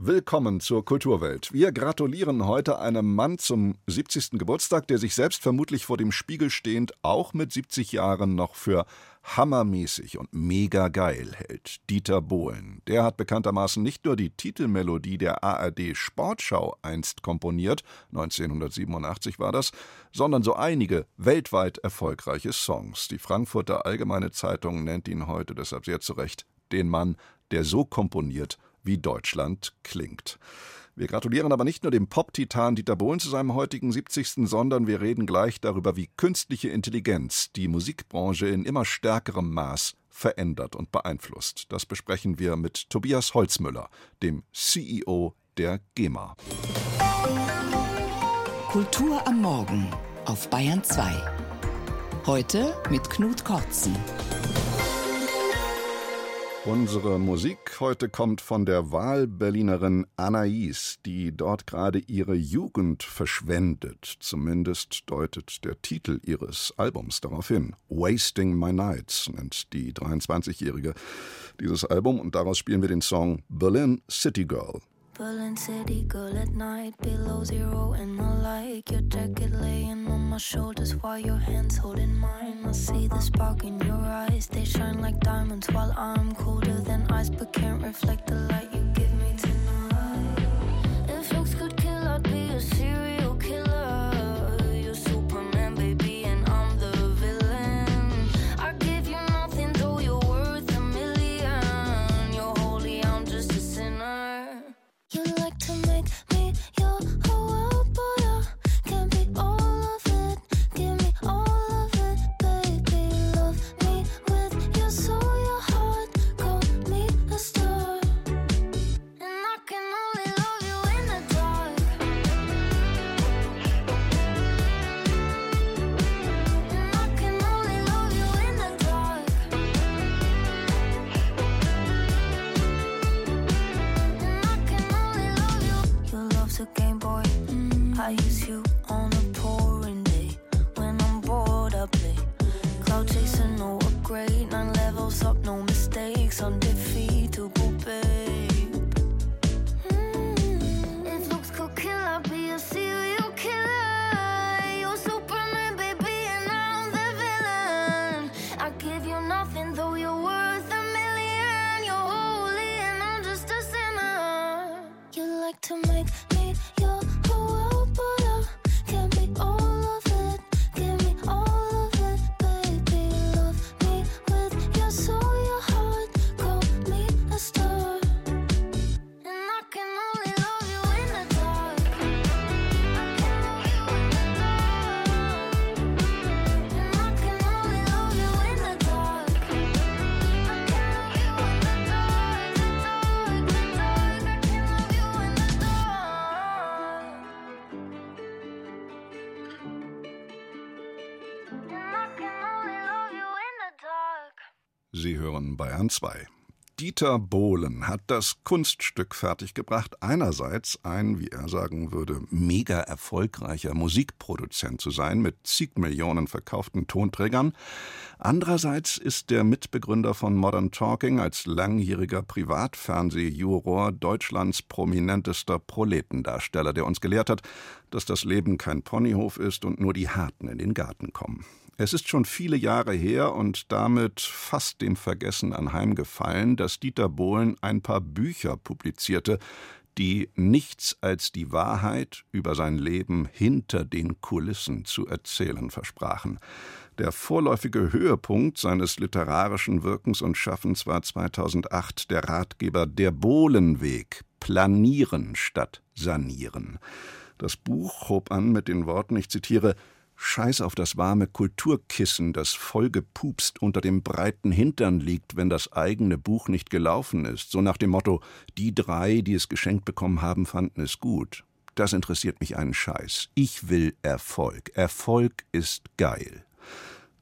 Willkommen zur Kulturwelt. Wir gratulieren heute einem Mann zum 70. Geburtstag, der sich selbst vermutlich vor dem Spiegel stehend auch mit 70 Jahren noch für hammermäßig und mega geil hält. Dieter Bohlen. Der hat bekanntermaßen nicht nur die Titelmelodie der ARD Sportschau einst komponiert, 1987 war das, sondern so einige weltweit erfolgreiche Songs. Die Frankfurter Allgemeine Zeitung nennt ihn heute deshalb sehr zu Recht den Mann, der so komponiert, wie Deutschland klingt. Wir gratulieren aber nicht nur dem Pop-Titan Dieter Bohlen zu seinem heutigen 70., sondern wir reden gleich darüber, wie künstliche Intelligenz die Musikbranche in immer stärkerem Maß verändert und beeinflusst. Das besprechen wir mit Tobias Holzmüller, dem CEO der GEMA. Kultur am Morgen auf Bayern 2. Heute mit Knut Kortzen. Unsere Musik heute kommt von der Wahlberlinerin Anais, die dort gerade ihre Jugend verschwendet. Zumindest deutet der Titel ihres Albums darauf hin. Wasting My Nights nennt die 23-Jährige dieses Album und daraus spielen wir den Song Berlin City Girl. Berlin city girl at night, below zero and I like your jacket laying on my shoulders while your hands holding mine. I see the spark in your eyes, they shine like diamonds while I'm colder than ice, but can't reflect the light you give me tonight. If looks could kill, I'd be a serial Bayern 2. Dieter Bohlen hat das Kunststück fertiggebracht, einerseits ein, wie er sagen würde, mega erfolgreicher Musikproduzent zu sein mit zig Millionen verkauften Tonträgern. Andererseits ist der Mitbegründer von Modern Talking als langjähriger Privatfernsehjuror Deutschlands prominentester Proletendarsteller, der uns gelehrt hat, dass das Leben kein Ponyhof ist und nur die Harten in den Garten kommen. Es ist schon viele Jahre her und damit fast dem Vergessen anheimgefallen, dass Dieter Bohlen ein paar Bücher publizierte, die nichts als die Wahrheit über sein Leben hinter den Kulissen zu erzählen versprachen. Der vorläufige Höhepunkt seines literarischen Wirkens und Schaffens war 2008 der Ratgeber Der Bohlenweg Planieren statt Sanieren. Das Buch hob an mit den Worten, ich zitiere, Scheiß auf das warme Kulturkissen, das vollgepupst unter dem breiten Hintern liegt, wenn das eigene Buch nicht gelaufen ist. So nach dem Motto, die drei, die es geschenkt bekommen haben, fanden es gut. Das interessiert mich einen Scheiß. Ich will Erfolg. Erfolg ist geil.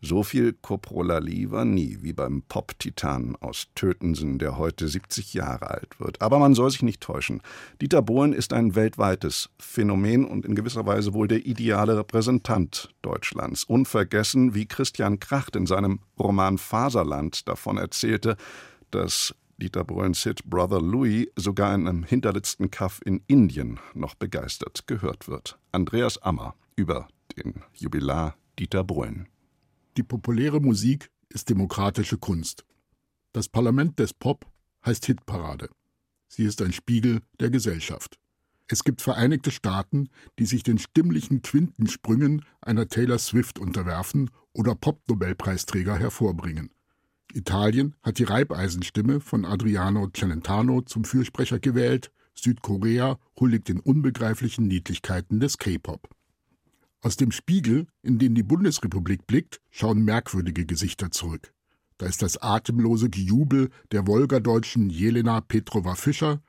So viel Coprolalie war nie, wie beim Pop-Titan aus Tötensen, der heute 70 Jahre alt wird. Aber man soll sich nicht täuschen. Dieter Bohlen ist ein weltweites Phänomen und in gewisser Weise wohl der ideale Repräsentant Deutschlands. Unvergessen, wie Christian Kracht in seinem Roman Faserland davon erzählte, dass Dieter Bohlens Hit Brother Louis sogar in einem hinterletzten Kaff in Indien noch begeistert gehört wird. Andreas Ammer über den Jubilar Dieter Bohlen. Die populäre Musik ist demokratische Kunst. Das Parlament des Pop heißt Hitparade. Sie ist ein Spiegel der Gesellschaft. Es gibt Vereinigte Staaten, die sich den stimmlichen Quintensprüngen einer Taylor Swift unterwerfen oder Pop-Nobelpreisträger hervorbringen. Italien hat die Reibeisenstimme von Adriano Celentano zum Fürsprecher gewählt, Südkorea huldigt den unbegreiflichen Niedlichkeiten des K-Pop. Aus dem Spiegel, in den die Bundesrepublik blickt, schauen merkwürdige Gesichter zurück. Da ist das atemlose Gejubel der Wolgadeutschen Jelena Petrova Fischer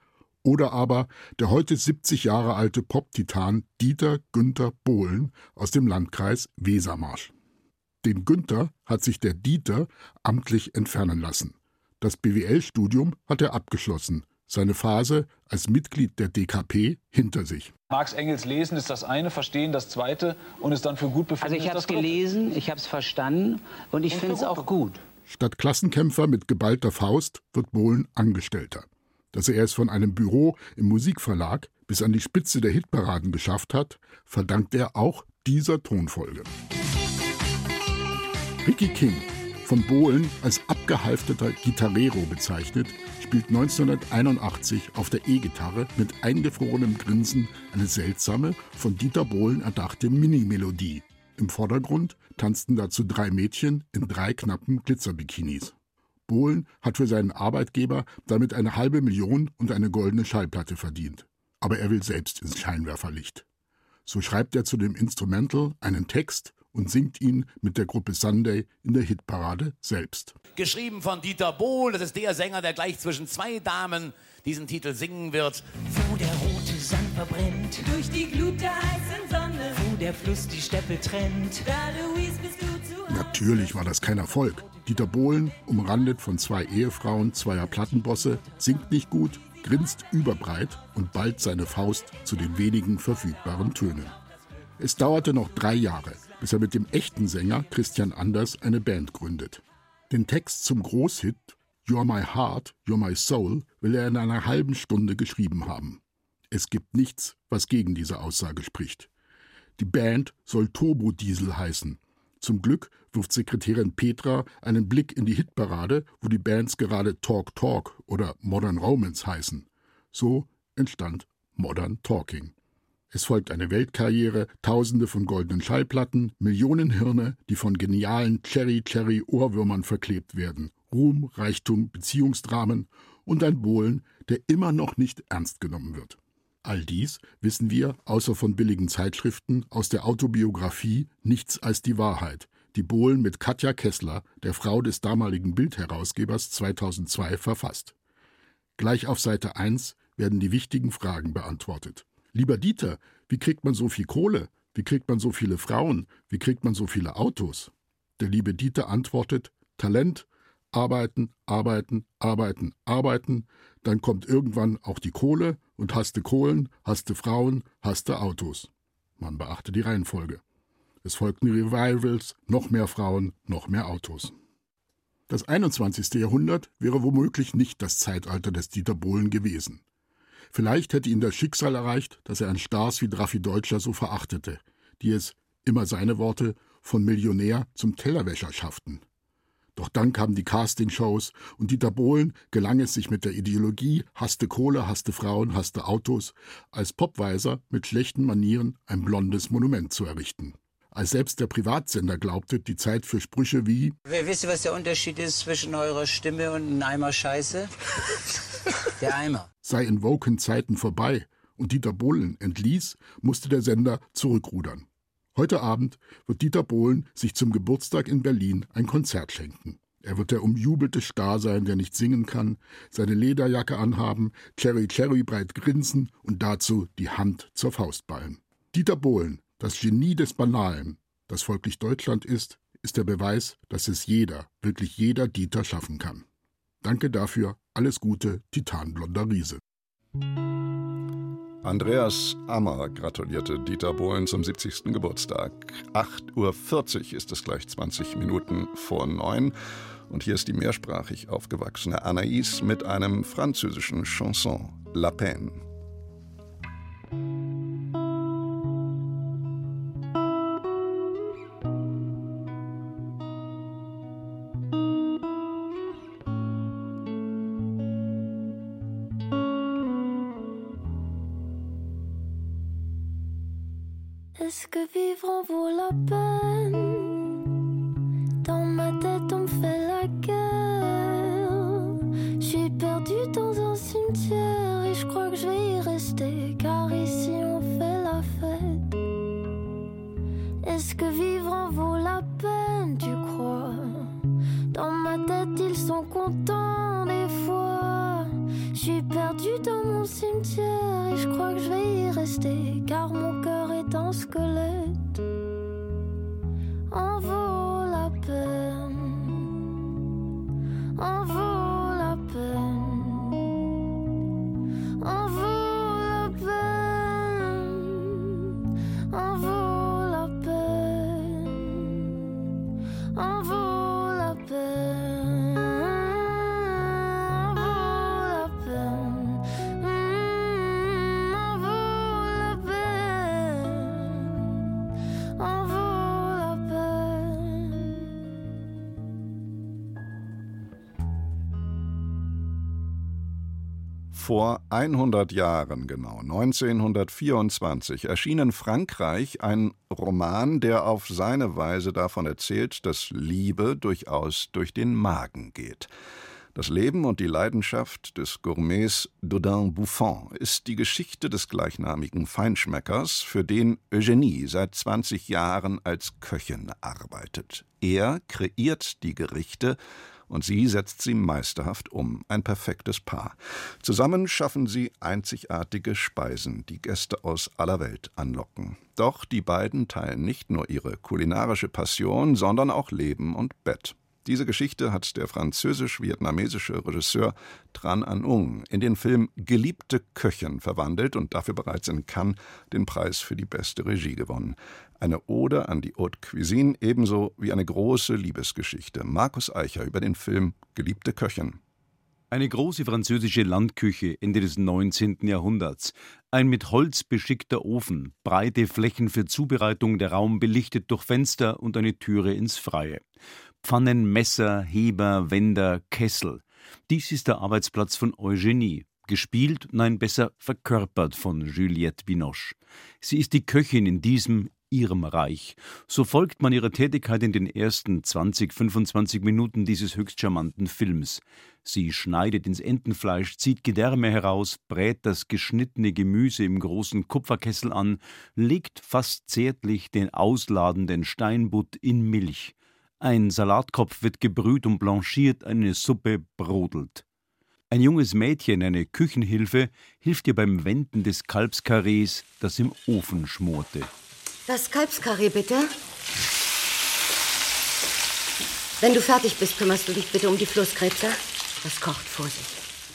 oder aber der heute 70 Jahre alte Pop-Titan Dieter Günther Bohlen aus dem Landkreis Wesermarsch. Den Günther hat sich der Dieter amtlich entfernen lassen. Das BWL-Studium hat er abgeschlossen, seine Phase als Mitglied der DKP hinter sich. Marx Engels lesen ist das eine, verstehen das zweite und es dann für gut befinden. Also ich habe es gelesen, ich habe es verstanden und ich finde es auch gut. Statt Klassenkämpfer mit geballter Faust wird Bohlen Angestellter dass er es von einem Büro im Musikverlag bis an die Spitze der Hitparaden geschafft hat, verdankt er auch dieser Tonfolge. Ricky King, von Bohlen als abgehalfterter Gitarrero bezeichnet, spielt 1981 auf der E-Gitarre mit eingefrorenem Grinsen eine seltsame, von Dieter Bohlen erdachte Mini-Melodie. Im Vordergrund tanzten dazu drei Mädchen in drei knappen Glitzerbikinis. Bohlen hat für seinen Arbeitgeber damit eine halbe Million und eine goldene Schallplatte verdient. Aber er will selbst ins Scheinwerferlicht. So schreibt er zu dem Instrumental einen Text und singt ihn mit der Gruppe Sunday in der Hitparade selbst. Geschrieben von Dieter Bohl, das ist der Sänger, der gleich zwischen zwei Damen diesen Titel singen wird. Wo der rote Sand verbrennt, durch die Glut der heißen Sonne, wo der Fluss die Steppe trennt, da Louise bist du zu Natürlich war das kein Erfolg. Dieter Bohlen, umrandet von zwei Ehefrauen zweier Plattenbosse, singt nicht gut, grinst überbreit und ballt seine Faust zu den wenigen verfügbaren Tönen. Es dauerte noch drei Jahre, bis er mit dem echten Sänger Christian Anders eine Band gründet. Den Text zum Großhit You're My Heart, You're My Soul will er in einer halben Stunde geschrieben haben. Es gibt nichts, was gegen diese Aussage spricht. Die Band soll Turbo Diesel heißen zum Glück wirft Sekretärin Petra einen Blick in die Hitparade, wo die Bands gerade Talk Talk oder Modern Romance heißen. So entstand Modern Talking. Es folgt eine Weltkarriere, Tausende von goldenen Schallplatten, Millionen Hirne, die von genialen Cherry-Cherry-Ohrwürmern verklebt werden, Ruhm, Reichtum, Beziehungsdramen und ein Bohlen, der immer noch nicht ernst genommen wird. All dies wissen wir, außer von billigen Zeitschriften, aus der Autobiografie Nichts als die Wahrheit, die Bohlen mit Katja Kessler, der Frau des damaligen Bildherausgebers 2002, verfasst. Gleich auf Seite 1 werden die wichtigen Fragen beantwortet. Lieber Dieter, wie kriegt man so viel Kohle? Wie kriegt man so viele Frauen? Wie kriegt man so viele Autos? Der liebe Dieter antwortet: Talent, arbeiten, arbeiten, arbeiten, arbeiten, dann kommt irgendwann auch die Kohle und hast du Kohlen, hast du Frauen, hast du Autos. Man beachte die Reihenfolge. Es folgten Revivals, noch mehr Frauen, noch mehr Autos. Das 21. Jahrhundert wäre womöglich nicht das Zeitalter des Dieter Bohlen gewesen. Vielleicht hätte ihn das Schicksal erreicht, dass er an Stars wie Draffi Deutscher so verachtete, die es, immer seine Worte, von Millionär zum Tellerwäscher schafften. Doch dann kamen die Castingshows und Dieter Bohlen gelang es sich mit der Ideologie hasste Kohle, hasste Frauen, hasste Autos als Popweiser mit schlechten Manieren ein blondes Monument zu errichten. Als selbst der Privatsender glaubte, die Zeit für Sprüche wie Wisst ihr, was der Unterschied ist zwischen eurer Stimme und einem Eimer Scheiße? Der Eimer. sei in woken Zeiten vorbei und Dieter Bohlen entließ, musste der Sender zurückrudern. Heute Abend wird Dieter Bohlen sich zum Geburtstag in Berlin ein Konzert schenken. Er wird der umjubelte Star sein, der nicht singen kann, seine Lederjacke anhaben, Cherry Cherry breit grinsen und dazu die Hand zur Faust ballen. Dieter Bohlen, das Genie des Banalen, das folglich Deutschland ist, ist der Beweis, dass es jeder, wirklich jeder Dieter schaffen kann. Danke dafür, alles Gute, Titanblonder Riese. Andreas Ammer gratulierte Dieter Bohlen zum 70. Geburtstag. 8.40 Uhr ist es gleich 20 Minuten vor neun. Und hier ist die mehrsprachig aufgewachsene Anaïs mit einem französischen Chanson, La Peine. Et je crois que je vais y rester. Car mon cœur est un squelette. Vor 100 Jahren genau, 1924, erschien in Frankreich ein Roman, der auf seine Weise davon erzählt, dass Liebe durchaus durch den Magen geht. Das Leben und die Leidenschaft des Gourmets Dodin Buffon ist die Geschichte des gleichnamigen Feinschmeckers, für den Eugenie seit 20 Jahren als Köchin arbeitet. Er kreiert die Gerichte, und sie setzt sie meisterhaft um. Ein perfektes Paar. Zusammen schaffen sie einzigartige Speisen, die Gäste aus aller Welt anlocken. Doch die beiden teilen nicht nur ihre kulinarische Passion, sondern auch Leben und Bett. Diese Geschichte hat der französisch-vietnamesische Regisseur Tran An Ung in den Film Geliebte Köchin verwandelt und dafür bereits in Cannes den Preis für die beste Regie gewonnen. Eine Ode an die Haute Cuisine ebenso wie eine große Liebesgeschichte. Markus Eicher über den Film Geliebte Köchin. Eine große französische Landküche Ende des 19. Jahrhunderts. Ein mit Holz beschickter Ofen, breite Flächen für Zubereitung, der Raum belichtet durch Fenster und eine Türe ins Freie. Pfannen, Messer, Heber, Wender, Kessel. Dies ist der Arbeitsplatz von Eugenie, gespielt, nein besser verkörpert von Juliette Binoche. Sie ist die Köchin in diesem ihrem Reich. So folgt man ihrer Tätigkeit in den ersten 20, 25 Minuten dieses höchst charmanten Films. Sie schneidet ins Entenfleisch, zieht Gedärme heraus, brät das geschnittene Gemüse im großen Kupferkessel an, legt fast zärtlich den ausladenden Steinbutt in Milch. Ein Salatkopf wird gebrüht und blanchiert, eine Suppe brodelt. Ein junges Mädchen, eine Küchenhilfe, hilft ihr beim Wenden des Kalbskarrees, das im Ofen schmorte. Das Kalbskarree bitte. Wenn du fertig bist, kümmerst du dich bitte um die Flusskrebse. Das kocht vor sich.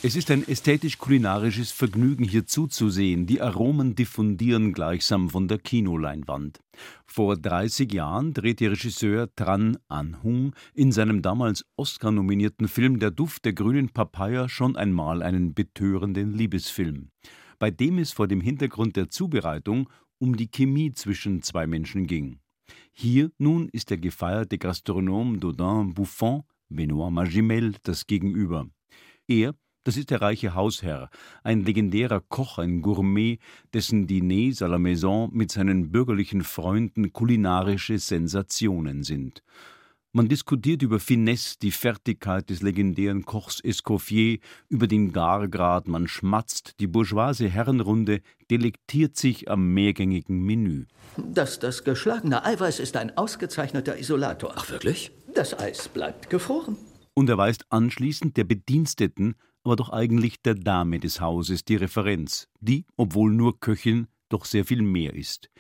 Es ist ein ästhetisch-kulinarisches Vergnügen, hier zuzusehen. Die Aromen diffundieren gleichsam von der Kinoleinwand. Vor 30 Jahren drehte Regisseur Tran An Hung in seinem damals Oscar-nominierten Film Der Duft der grünen Papaya schon einmal einen betörenden Liebesfilm, bei dem es vor dem Hintergrund der Zubereitung um die Chemie zwischen zwei Menschen ging. Hier nun ist der gefeierte Gastronom Dodin Buffon, Benoît Magimel, das Gegenüber. Er das ist der reiche Hausherr, ein legendärer Koch, ein Gourmet, dessen Diners à la Maison mit seinen bürgerlichen Freunden kulinarische Sensationen sind. Man diskutiert über Finesse, die Fertigkeit des legendären Kochs Escoffier, über den Gargrad, man schmatzt, die bourgeoise Herrenrunde delektiert sich am mehrgängigen Menü. Das, das geschlagene Eiweiß ist ein ausgezeichneter Isolator. Ach wirklich? Das Eis bleibt gefroren. Und erweist anschließend der Bediensteten aber doch eigentlich der Dame des Hauses die Referenz, die, obwohl nur Köchin, doch sehr viel mehr ist.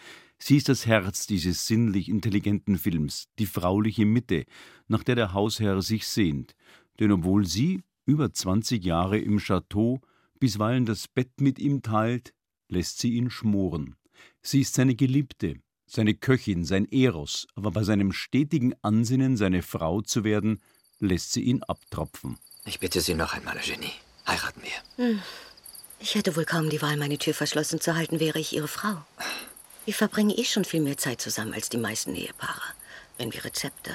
Sie ist das Herz dieses sinnlich intelligenten Films, die frauliche Mitte, nach der der Hausherr sich sehnt. Denn obwohl sie, über 20 Jahre im Chateau, bisweilen das Bett mit ihm teilt, lässt sie ihn schmoren. Sie ist seine Geliebte, seine Köchin, sein Eros, aber bei seinem stetigen Ansinnen, seine Frau zu werden, lässt sie ihn abtropfen. Ich bitte Sie noch einmal, Eugenie. Heiraten wir. Hm. Ich hätte wohl kaum die Wahl, meine Tür verschlossen zu halten, wäre ich Ihre Frau. Wir verbringen eh schon viel mehr Zeit zusammen als die meisten Ehepaare, wenn wir Rezepte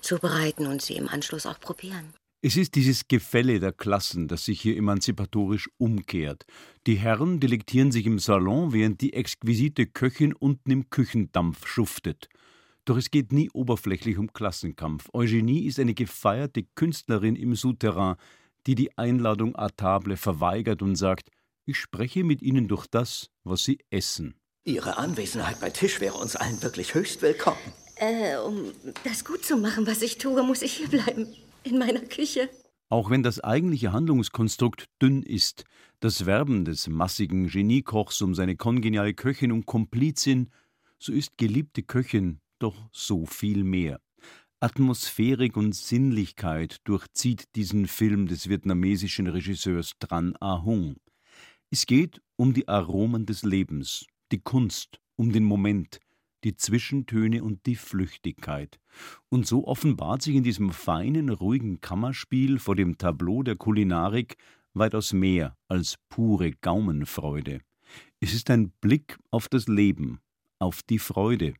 zubereiten und sie im Anschluss auch probieren. Es ist dieses Gefälle der Klassen, das sich hier emanzipatorisch umkehrt. Die Herren delektieren sich im Salon, während die exquisite Köchin unten im Küchendampf schuftet. Doch es geht nie oberflächlich um Klassenkampf. Eugenie ist eine gefeierte Künstlerin im Souterrain, die die Einladung à table verweigert und sagt, ich spreche mit Ihnen durch das, was Sie essen. Ihre Anwesenheit bei Tisch wäre uns allen wirklich höchst willkommen. Äh, um das gut zu machen, was ich tue, muss ich hier bleiben in meiner Küche. Auch wenn das eigentliche Handlungskonstrukt dünn ist, das Werben des massigen Geniekochs um seine kongeniale Köchin und Komplizin, so ist geliebte Köchin doch so viel mehr. Atmosphärik und Sinnlichkeit durchzieht diesen Film des vietnamesischen Regisseurs Tran A Hung. Es geht um die Aromen des Lebens, die Kunst, um den Moment, die Zwischentöne und die Flüchtigkeit. Und so offenbart sich in diesem feinen, ruhigen Kammerspiel vor dem Tableau der Kulinarik weitaus mehr als pure Gaumenfreude. Es ist ein Blick auf das Leben, auf die Freude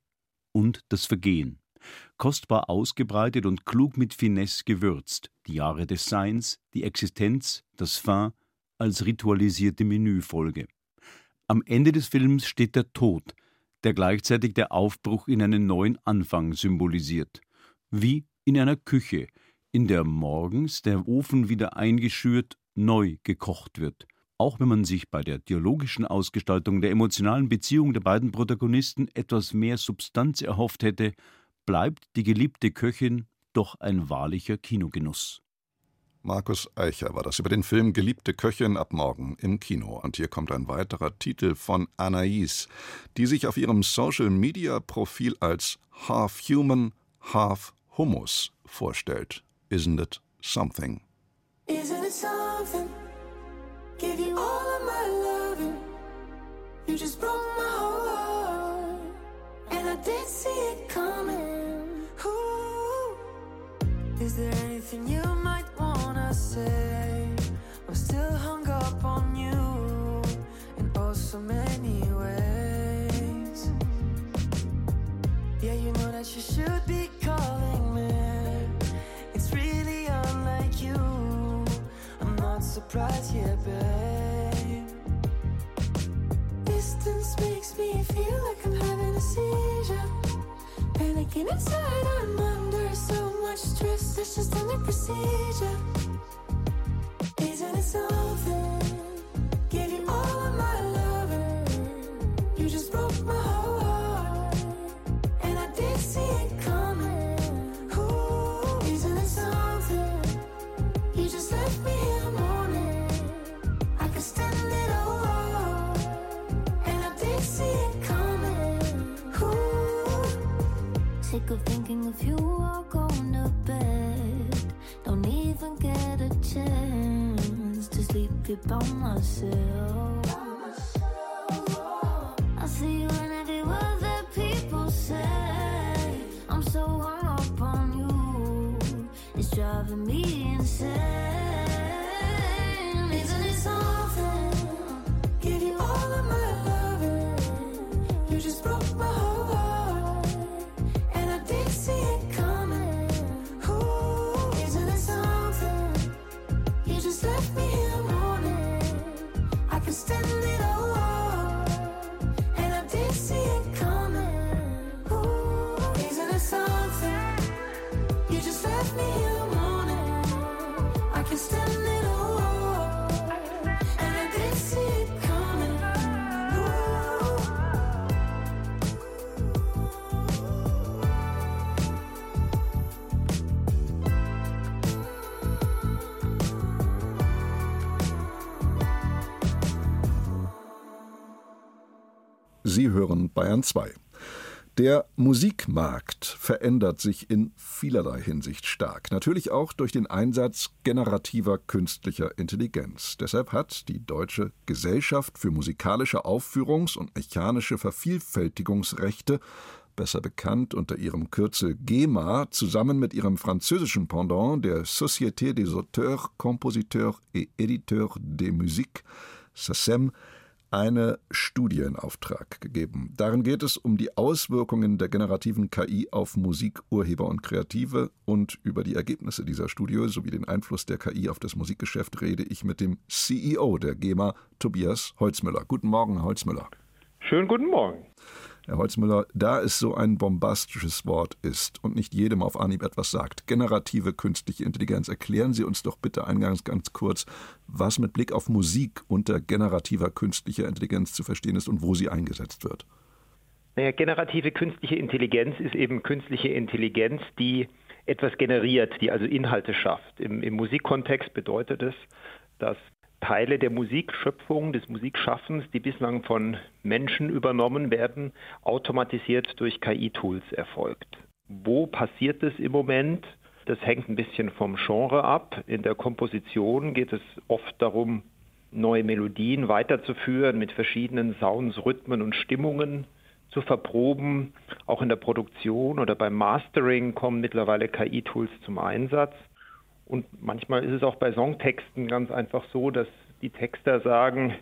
und das Vergehen. Kostbar ausgebreitet und klug mit Finesse gewürzt, die Jahre des Seins, die Existenz, das Fin als ritualisierte Menüfolge. Am Ende des Films steht der Tod, der gleichzeitig der Aufbruch in einen neuen Anfang symbolisiert. Wie in einer Küche, in der morgens der Ofen wieder eingeschürt, neu gekocht wird. Auch wenn man sich bei der dialogischen Ausgestaltung der emotionalen Beziehung der beiden Protagonisten etwas mehr Substanz erhofft hätte, bleibt die geliebte Köchin doch ein wahrlicher Kinogenuss. Markus Eicher war das über den Film Geliebte Köchin ab morgen im Kino. Und hier kommt ein weiterer Titel von Anaïs, die sich auf ihrem Social-Media-Profil als Half Human, Half Hummus vorstellt. Isn't it something? Isn't it something? Give you all of my loving. You just broke my heart. And I did see it coming. Ooh. Is there anything you wanna say? I'm still hung up on you in oh so many ways. Yeah, you know that you should be calling me. It's really unlike you. I'm not surprised yet, babe. Distance makes me feel like I'm having a seizure. Panicking inside, I'm under so much stress. It's just under procedure. Isn't it something? Sick of thinking of you all going to bed. Don't even get a chance to sleep here by myself. I see you in every word that people say. I'm so hung up on you. It's driving me insane. Sie hören Bayern 2. Der Musikmarkt verändert sich in vielerlei Hinsicht stark. Natürlich auch durch den Einsatz generativer künstlicher Intelligenz. Deshalb hat die Deutsche Gesellschaft für musikalische Aufführungs- und mechanische Vervielfältigungsrechte besser bekannt unter ihrem Kürzel GEMA, zusammen mit ihrem französischen Pendant, der Société des auteurs, compositeurs et éditeurs de musique, SACEM, eine Studie in Auftrag gegeben. Darin geht es um die Auswirkungen der generativen KI auf Musik, Urheber und Kreative und über die Ergebnisse dieser Studie sowie den Einfluss der KI auf das Musikgeschäft rede ich mit dem CEO der GEMA, Tobias Holzmüller. Guten Morgen, Holzmüller. Schönen guten Morgen. Herr Holzmüller, da es so ein bombastisches Wort ist und nicht jedem auf Anhieb etwas sagt, generative künstliche Intelligenz, erklären Sie uns doch bitte eingangs ganz kurz, was mit Blick auf Musik unter generativer künstlicher Intelligenz zu verstehen ist und wo sie eingesetzt wird. Naja, generative künstliche Intelligenz ist eben künstliche Intelligenz, die etwas generiert, die also Inhalte schafft. Im, im Musikkontext bedeutet es, dass Teile der Musikschöpfung, des Musikschaffens, die bislang von Menschen übernommen werden, automatisiert durch KI-Tools erfolgt. Wo passiert es im Moment? Das hängt ein bisschen vom Genre ab. In der Komposition geht es oft darum, neue Melodien weiterzuführen, mit verschiedenen Sounds, Rhythmen und Stimmungen zu verproben. Auch in der Produktion oder beim Mastering kommen mittlerweile KI-Tools zum Einsatz. Und manchmal ist es auch bei Songtexten ganz einfach so, dass die Texter sagen,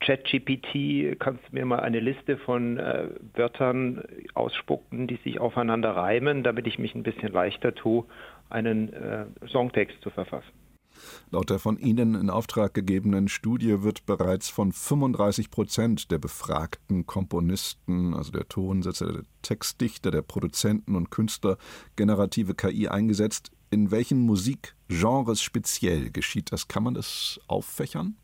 ChatGPT, kannst du mir mal eine Liste von äh, Wörtern ausspucken, die sich aufeinander reimen, damit ich mich ein bisschen leichter tue, einen äh, Songtext zu verfassen. Laut der von Ihnen in Auftrag gegebenen Studie wird bereits von 35 Prozent der befragten Komponisten, also der Tonsetzer, der Textdichter, der Produzenten und Künstler, generative KI eingesetzt. In welchen Musikgenres speziell geschieht das? Kann man das auffächern?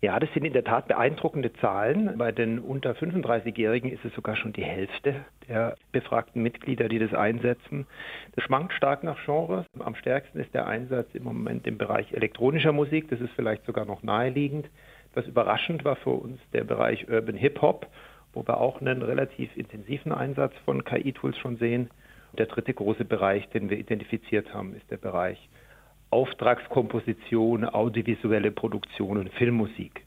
Ja, das sind in der Tat beeindruckende Zahlen. Bei den unter 35-Jährigen ist es sogar schon die Hälfte der befragten Mitglieder, die das einsetzen. Das schwankt stark nach Genres. Am stärksten ist der Einsatz im Moment im Bereich elektronischer Musik. Das ist vielleicht sogar noch naheliegend. Was überraschend war für uns der Bereich Urban Hip Hop, wo wir auch einen relativ intensiven Einsatz von KI-Tools schon sehen. Der dritte große Bereich, den wir identifiziert haben, ist der Bereich Auftragskomposition, audiovisuelle Produktion und Filmmusik.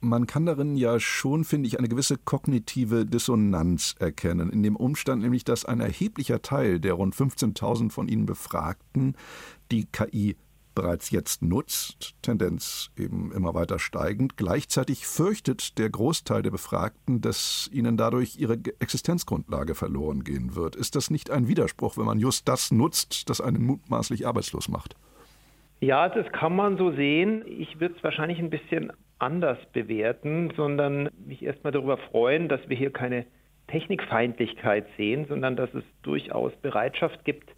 Man kann darin ja schon, finde ich, eine gewisse kognitive Dissonanz erkennen. In dem Umstand nämlich, dass ein erheblicher Teil der rund 15.000 von Ihnen Befragten die KI bereits jetzt nutzt, Tendenz eben immer weiter steigend. Gleichzeitig fürchtet der Großteil der Befragten, dass ihnen dadurch ihre Existenzgrundlage verloren gehen wird. Ist das nicht ein Widerspruch, wenn man just das nutzt, das einen mutmaßlich arbeitslos macht? Ja, das kann man so sehen. Ich würde es wahrscheinlich ein bisschen anders bewerten, sondern mich erstmal darüber freuen, dass wir hier keine Technikfeindlichkeit sehen, sondern dass es durchaus Bereitschaft gibt,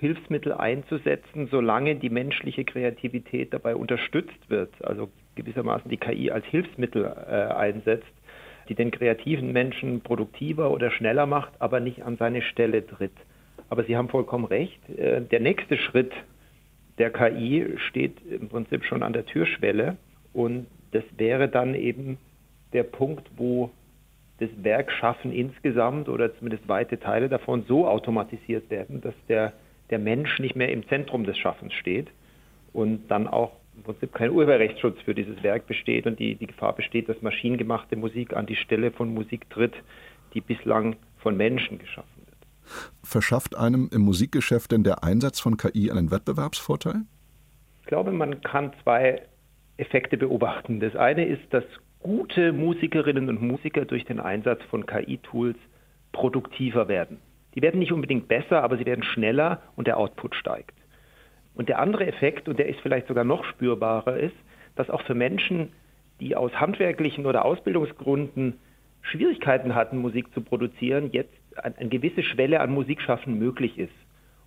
Hilfsmittel einzusetzen, solange die menschliche Kreativität dabei unterstützt wird, also gewissermaßen die KI als Hilfsmittel äh, einsetzt, die den kreativen Menschen produktiver oder schneller macht, aber nicht an seine Stelle tritt. Aber Sie haben vollkommen recht. Äh, der nächste Schritt der KI steht im Prinzip schon an der Türschwelle und das wäre dann eben der Punkt, wo das Werkschaffen insgesamt oder zumindest weite Teile davon so automatisiert werden, dass der der Mensch nicht mehr im Zentrum des Schaffens steht und dann auch im Prinzip kein Urheberrechtsschutz für dieses Werk besteht und die, die Gefahr besteht, dass maschinengemachte Musik an die Stelle von Musik tritt, die bislang von Menschen geschaffen wird. Verschafft einem im Musikgeschäft denn der Einsatz von KI einen Wettbewerbsvorteil? Ich glaube, man kann zwei Effekte beobachten. Das eine ist, dass gute Musikerinnen und Musiker durch den Einsatz von KI-Tools produktiver werden. Die werden nicht unbedingt besser, aber sie werden schneller und der Output steigt. Und der andere Effekt, und der ist vielleicht sogar noch spürbarer, ist, dass auch für Menschen, die aus handwerklichen oder Ausbildungsgründen Schwierigkeiten hatten, Musik zu produzieren, jetzt eine gewisse Schwelle an Musikschaffen möglich ist.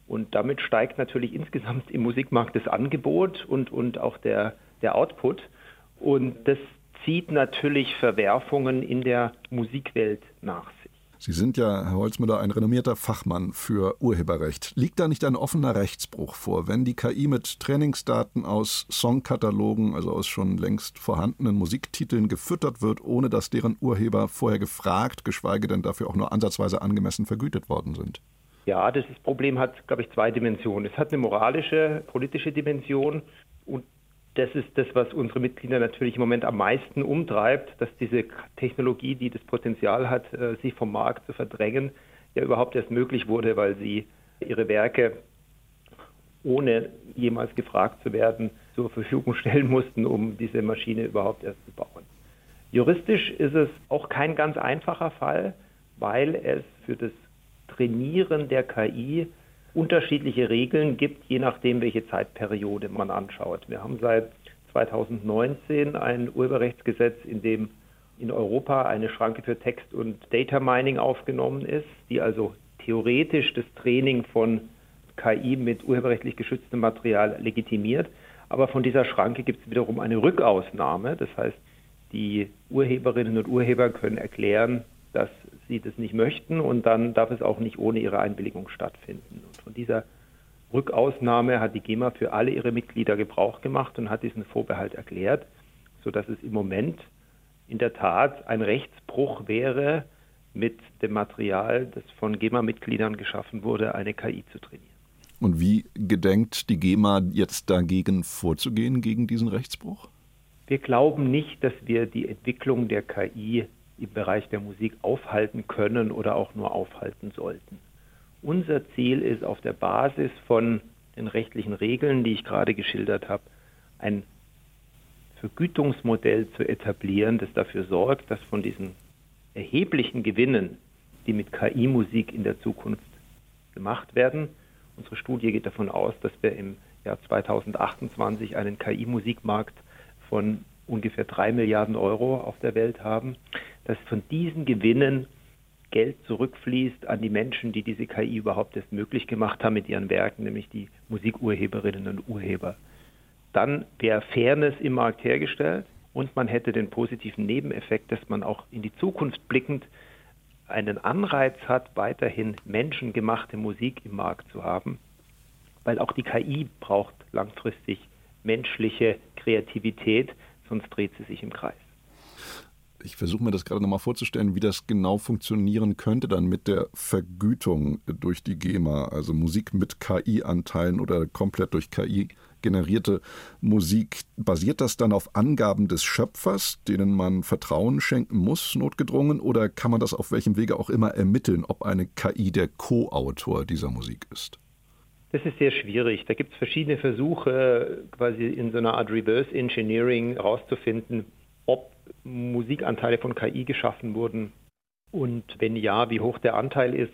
Und damit steigt natürlich insgesamt im Musikmarkt das Angebot und, und auch der, der Output. Und das zieht natürlich Verwerfungen in der Musikwelt nach sich. Sie sind ja, Herr Holzmüller, ein renommierter Fachmann für Urheberrecht. Liegt da nicht ein offener Rechtsbruch vor, wenn die KI mit Trainingsdaten aus Songkatalogen, also aus schon längst vorhandenen Musiktiteln gefüttert wird, ohne dass deren Urheber vorher gefragt, geschweige denn dafür auch nur ansatzweise angemessen vergütet worden sind? Ja, das Problem hat, glaube ich, zwei Dimensionen. Es hat eine moralische, politische Dimension und das ist das, was unsere Mitglieder natürlich im Moment am meisten umtreibt, dass diese Technologie, die das Potenzial hat, äh, sie vom Markt zu verdrängen, ja überhaupt erst möglich wurde, weil sie ihre Werke ohne jemals gefragt zu werden zur Verfügung stellen mussten, um diese Maschine überhaupt erst zu bauen. Juristisch ist es auch kein ganz einfacher Fall, weil es für das Trainieren der KI unterschiedliche Regeln gibt, je nachdem, welche Zeitperiode man anschaut. Wir haben seit 2019 ein Urheberrechtsgesetz, in dem in Europa eine Schranke für Text- und Data Mining aufgenommen ist, die also theoretisch das Training von KI mit urheberrechtlich geschütztem Material legitimiert. Aber von dieser Schranke gibt es wiederum eine Rückausnahme. Das heißt, die Urheberinnen und Urheber können erklären, dass sie das nicht möchten und dann darf es auch nicht ohne ihre Einwilligung stattfinden. Und von dieser Rückausnahme hat die GEMA für alle ihre Mitglieder Gebrauch gemacht und hat diesen Vorbehalt erklärt, sodass es im Moment in der Tat ein Rechtsbruch wäre, mit dem Material, das von GEMA-Mitgliedern geschaffen wurde, eine KI zu trainieren. Und wie gedenkt die GEMA jetzt dagegen vorzugehen, gegen diesen Rechtsbruch? Wir glauben nicht, dass wir die Entwicklung der KI im Bereich der Musik aufhalten können oder auch nur aufhalten sollten. Unser Ziel ist auf der Basis von den rechtlichen Regeln, die ich gerade geschildert habe, ein Vergütungsmodell zu etablieren, das dafür sorgt, dass von diesen erheblichen Gewinnen, die mit KI-Musik in der Zukunft gemacht werden, unsere Studie geht davon aus, dass wir im Jahr 2028 einen KI-Musikmarkt von ungefähr drei Milliarden Euro auf der Welt haben, dass von diesen Gewinnen Geld zurückfließt an die Menschen, die diese KI überhaupt erst möglich gemacht haben mit ihren Werken, nämlich die Musikurheberinnen und Urheber. Dann wäre Fairness im Markt hergestellt und man hätte den positiven Nebeneffekt, dass man auch in die Zukunft blickend einen Anreiz hat, weiterhin menschengemachte Musik im Markt zu haben, weil auch die KI braucht langfristig menschliche Kreativität, sonst dreht sie sich im Kreis ich versuche mir das gerade nochmal vorzustellen, wie das genau funktionieren könnte dann mit der Vergütung durch die GEMA, also Musik mit KI-Anteilen oder komplett durch KI generierte Musik. Basiert das dann auf Angaben des Schöpfers, denen man Vertrauen schenken muss, notgedrungen, oder kann man das auf welchem Wege auch immer ermitteln, ob eine KI der Co-Autor dieser Musik ist? Das ist sehr schwierig. Da gibt es verschiedene Versuche, quasi in so einer Art Reverse Engineering herauszufinden, Musikanteile von KI geschaffen wurden und wenn ja, wie hoch der Anteil ist.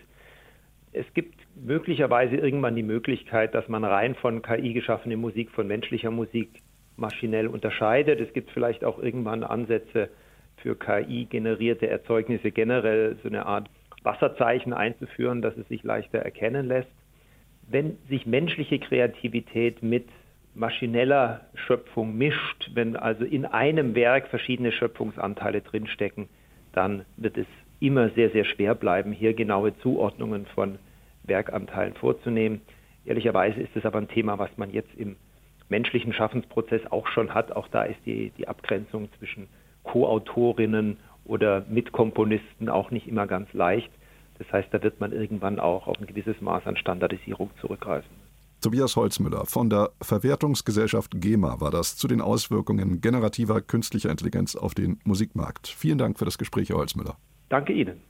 Es gibt möglicherweise irgendwann die Möglichkeit, dass man rein von KI geschaffene Musik von menschlicher Musik maschinell unterscheidet. Es gibt vielleicht auch irgendwann Ansätze für KI generierte Erzeugnisse generell so eine Art Wasserzeichen einzuführen, dass es sich leichter erkennen lässt. Wenn sich menschliche Kreativität mit maschineller Schöpfung mischt, wenn also in einem Werk verschiedene Schöpfungsanteile drinstecken, dann wird es immer sehr, sehr schwer bleiben, hier genaue Zuordnungen von Werkanteilen vorzunehmen. Ehrlicherweise ist es aber ein Thema, was man jetzt im menschlichen Schaffensprozess auch schon hat. Auch da ist die, die Abgrenzung zwischen Co-Autorinnen oder Mitkomponisten auch nicht immer ganz leicht. Das heißt, da wird man irgendwann auch auf ein gewisses Maß an Standardisierung zurückgreifen. Tobias Holzmüller von der Verwertungsgesellschaft GEMA war das zu den Auswirkungen generativer künstlicher Intelligenz auf den Musikmarkt. Vielen Dank für das Gespräch, Herr Holzmüller. Danke Ihnen.